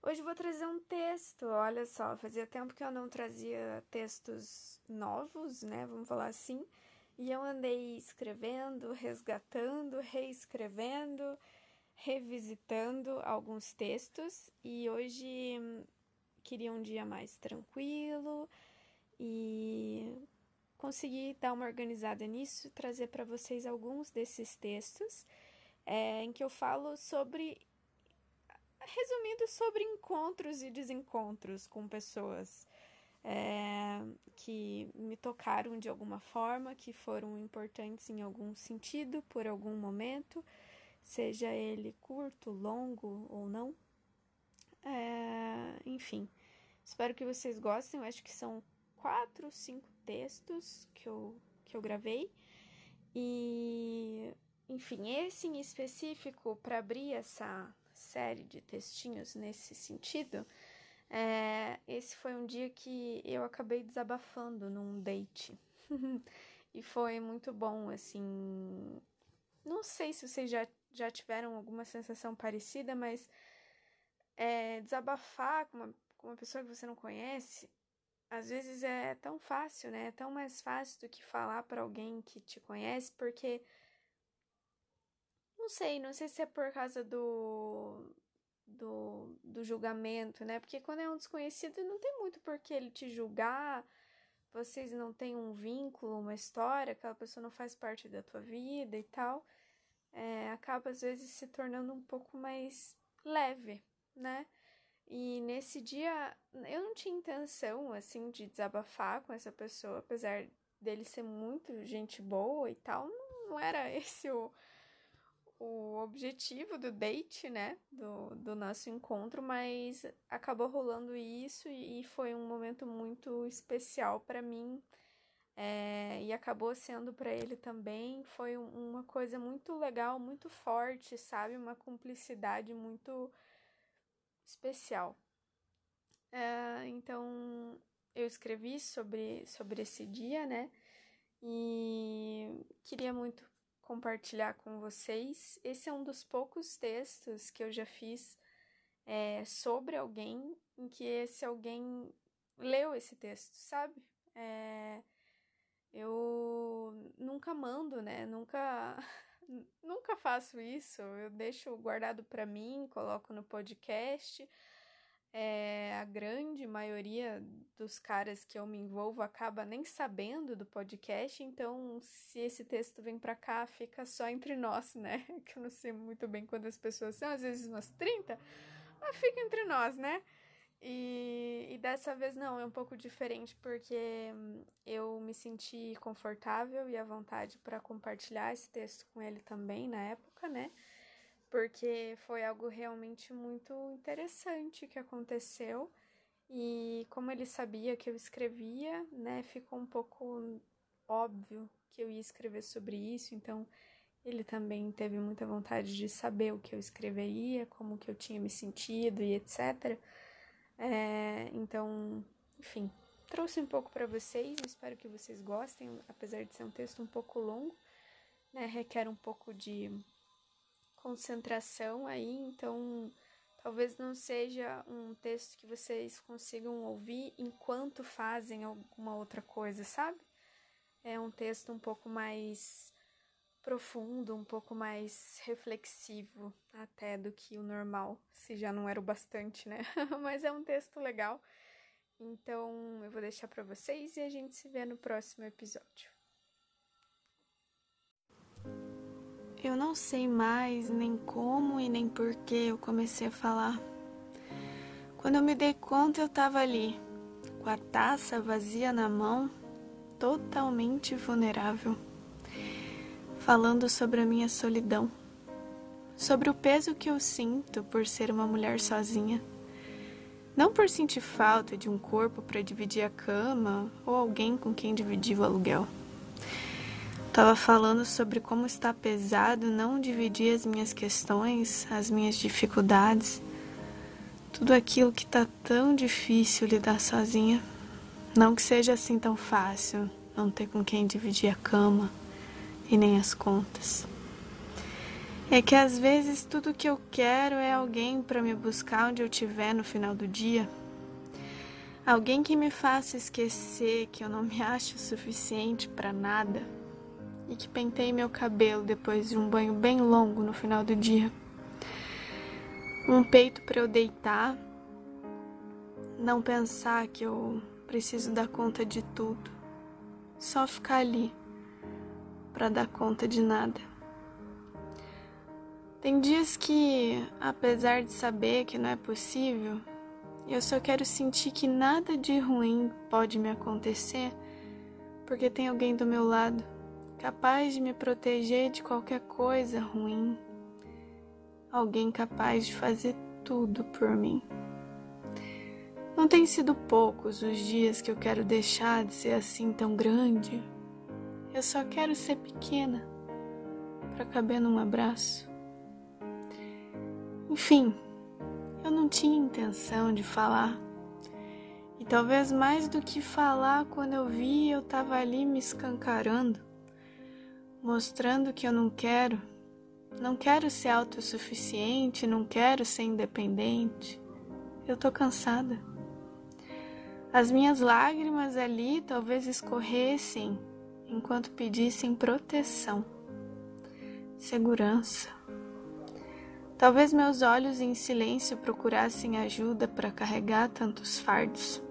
Hoje vou trazer um texto. Olha só, fazia tempo que eu não trazia textos novos, né? Vamos falar assim. E eu andei escrevendo, resgatando, reescrevendo, revisitando alguns textos. E hoje hum, queria um dia mais tranquilo e consegui dar uma organizada nisso, trazer para vocês alguns desses textos é, em que eu falo sobre resumindo sobre encontros e desencontros com pessoas é, que me tocaram de alguma forma, que foram importantes em algum sentido, por algum momento, seja ele curto, longo ou não. É, enfim, espero que vocês gostem. Eu acho que são quatro, cinco textos que eu, que eu gravei. E, enfim, esse em específico, para abrir essa série de textinhos nesse sentido, é, esse foi um dia que eu acabei desabafando num date. e foi muito bom, assim. Não sei se vocês já, já tiveram alguma sensação parecida, mas é, desabafar com uma, com uma pessoa que você não conhece, às vezes é tão fácil, né? É tão mais fácil do que falar para alguém que te conhece, porque não sei, não sei se é por causa do, do, do julgamento, né? Porque quando é um desconhecido, não tem muito por que ele te julgar, vocês não têm um vínculo, uma história, aquela pessoa não faz parte da tua vida e tal. É, acaba às vezes se tornando um pouco mais leve, né? E nesse dia eu não tinha intenção assim de desabafar com essa pessoa, apesar dele ser muito gente boa e tal, não era esse o, o objetivo do date, né? Do, do nosso encontro, mas acabou rolando isso e foi um momento muito especial para mim. É, e acabou sendo para ele também. Foi uma coisa muito legal, muito forte, sabe? Uma cumplicidade muito especial. É, então, eu escrevi sobre, sobre esse dia, né? E queria muito compartilhar com vocês. Esse é um dos poucos textos que eu já fiz é, sobre alguém em que esse alguém leu esse texto, sabe? É, eu nunca mando, né? Nunca nunca faço isso. Eu deixo guardado para mim, coloco no podcast é, a grande maioria dos caras que eu me envolvo acaba nem sabendo do podcast, então se esse texto vem para cá, fica só entre nós, né? Que eu não sei muito bem quantas pessoas são, às vezes umas 30, mas fica entre nós, né? E, e dessa vez não, é um pouco diferente porque eu me senti confortável e à vontade para compartilhar esse texto com ele também na época, né? Porque foi algo realmente muito interessante que aconteceu. E como ele sabia que eu escrevia, né, ficou um pouco óbvio que eu ia escrever sobre isso, então ele também teve muita vontade de saber o que eu escreveria, como que eu tinha me sentido e etc. É, então, enfim, trouxe um pouco para vocês, espero que vocês gostem, apesar de ser um texto um pouco longo, né, requer um pouco de concentração aí, então talvez não seja um texto que vocês consigam ouvir enquanto fazem alguma outra coisa, sabe? É um texto um pouco mais profundo, um pouco mais reflexivo até do que o normal, se já não era o bastante, né? Mas é um texto legal. Então eu vou deixar para vocês e a gente se vê no próximo episódio. Eu não sei mais nem como e nem por que eu comecei a falar. Quando eu me dei conta, eu estava ali, com a taça vazia na mão, totalmente vulnerável, falando sobre a minha solidão, sobre o peso que eu sinto por ser uma mulher sozinha. Não por sentir falta de um corpo para dividir a cama ou alguém com quem dividir o aluguel. Estava falando sobre como está pesado não dividir as minhas questões, as minhas dificuldades, tudo aquilo que está tão difícil lidar sozinha. Não que seja assim tão fácil não ter com quem dividir a cama e nem as contas. É que às vezes tudo que eu quero é alguém para me buscar onde eu estiver no final do dia. Alguém que me faça esquecer que eu não me acho suficiente para nada e que penteie meu cabelo depois de um banho bem longo no final do dia. Um peito para eu deitar, não pensar que eu preciso dar conta de tudo, só ficar ali para dar conta de nada. Tem dias que, apesar de saber que não é possível, eu só quero sentir que nada de ruim pode me acontecer porque tem alguém do meu lado capaz de me proteger de qualquer coisa ruim. Alguém capaz de fazer tudo por mim. Não tem sido poucos os dias que eu quero deixar de ser assim tão grande. Eu só quero ser pequena para caber num abraço. Enfim, eu não tinha intenção de falar. E talvez mais do que falar, quando eu vi, eu tava ali me escancarando, mostrando que eu não quero, não quero ser autossuficiente, não quero ser independente. Eu tô cansada. As minhas lágrimas ali talvez escorressem enquanto pedissem proteção, segurança. Talvez meus olhos em silêncio procurassem ajuda para carregar tantos fardos.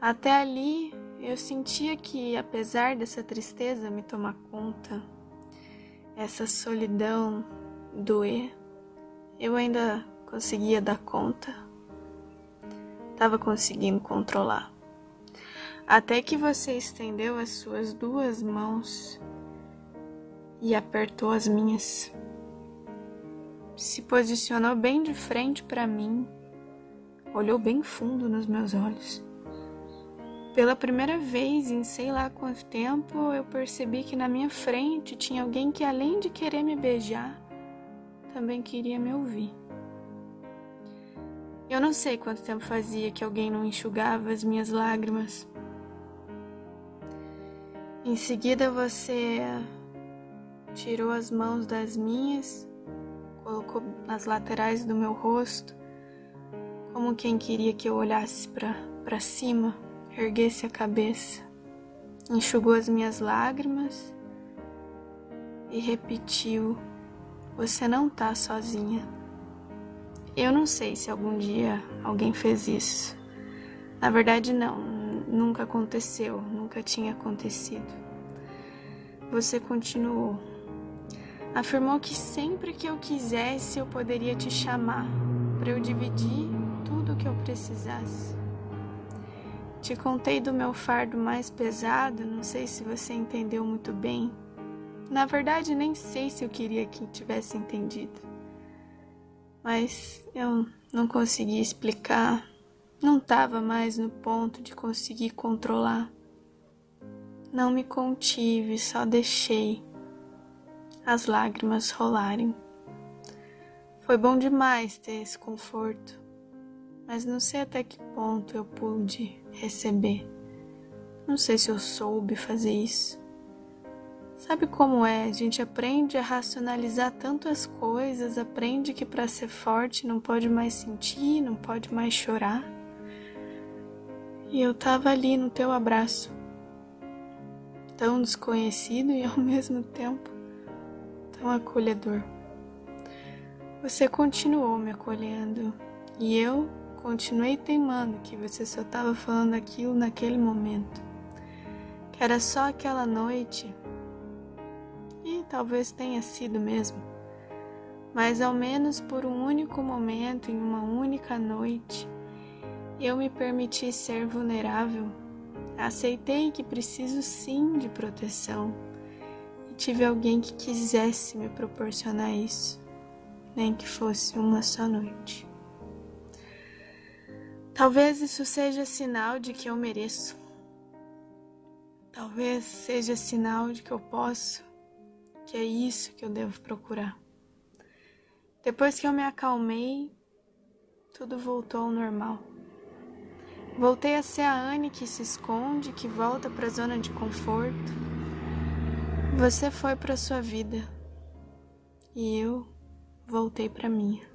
Até ali eu sentia que, apesar dessa tristeza me tomar conta, essa solidão doer, eu ainda conseguia dar conta. Estava conseguindo controlar. Até que você estendeu as suas duas mãos e apertou as minhas se posicionou bem de frente para mim, olhou bem fundo nos meus olhos. Pela primeira vez em sei lá quanto tempo, eu percebi que na minha frente tinha alguém que, além de querer me beijar, também queria me ouvir. Eu não sei quanto tempo fazia que alguém não enxugava as minhas lágrimas. Em seguida, você tirou as mãos das minhas colocou nas laterais do meu rosto, como quem queria que eu olhasse para cima, erguesse a cabeça, enxugou as minhas lágrimas e repetiu: Você não tá sozinha. Eu não sei se algum dia alguém fez isso. Na verdade, não, nunca aconteceu, nunca tinha acontecido. Você continuou afirmou que sempre que eu quisesse eu poderia te chamar para eu dividir tudo o que eu precisasse. Te contei do meu fardo mais pesado, não sei se você entendeu muito bem. Na verdade, nem sei se eu queria que tivesse entendido. Mas eu não consegui explicar, não estava mais no ponto de conseguir controlar. Não me contive, só deixei as lágrimas rolarem. Foi bom demais ter esse conforto, mas não sei até que ponto eu pude receber. Não sei se eu soube fazer isso. Sabe como é? A gente aprende a racionalizar tanto as coisas, aprende que para ser forte não pode mais sentir, não pode mais chorar. E eu tava ali no teu abraço, tão desconhecido e ao mesmo tempo tão acolhedor. Você continuou me acolhendo e eu continuei teimando que você só estava falando aquilo naquele momento, que era só aquela noite. E talvez tenha sido mesmo, mas ao menos por um único momento, em uma única noite, eu me permiti ser vulnerável. Aceitei que preciso sim de proteção tive alguém que quisesse me proporcionar isso, nem que fosse uma só noite. Talvez isso seja sinal de que eu mereço. Talvez seja sinal de que eu posso, que é isso que eu devo procurar. Depois que eu me acalmei, tudo voltou ao normal. Voltei a ser a Anne que se esconde, que volta para a zona de conforto. Você foi para sua vida e eu voltei para minha.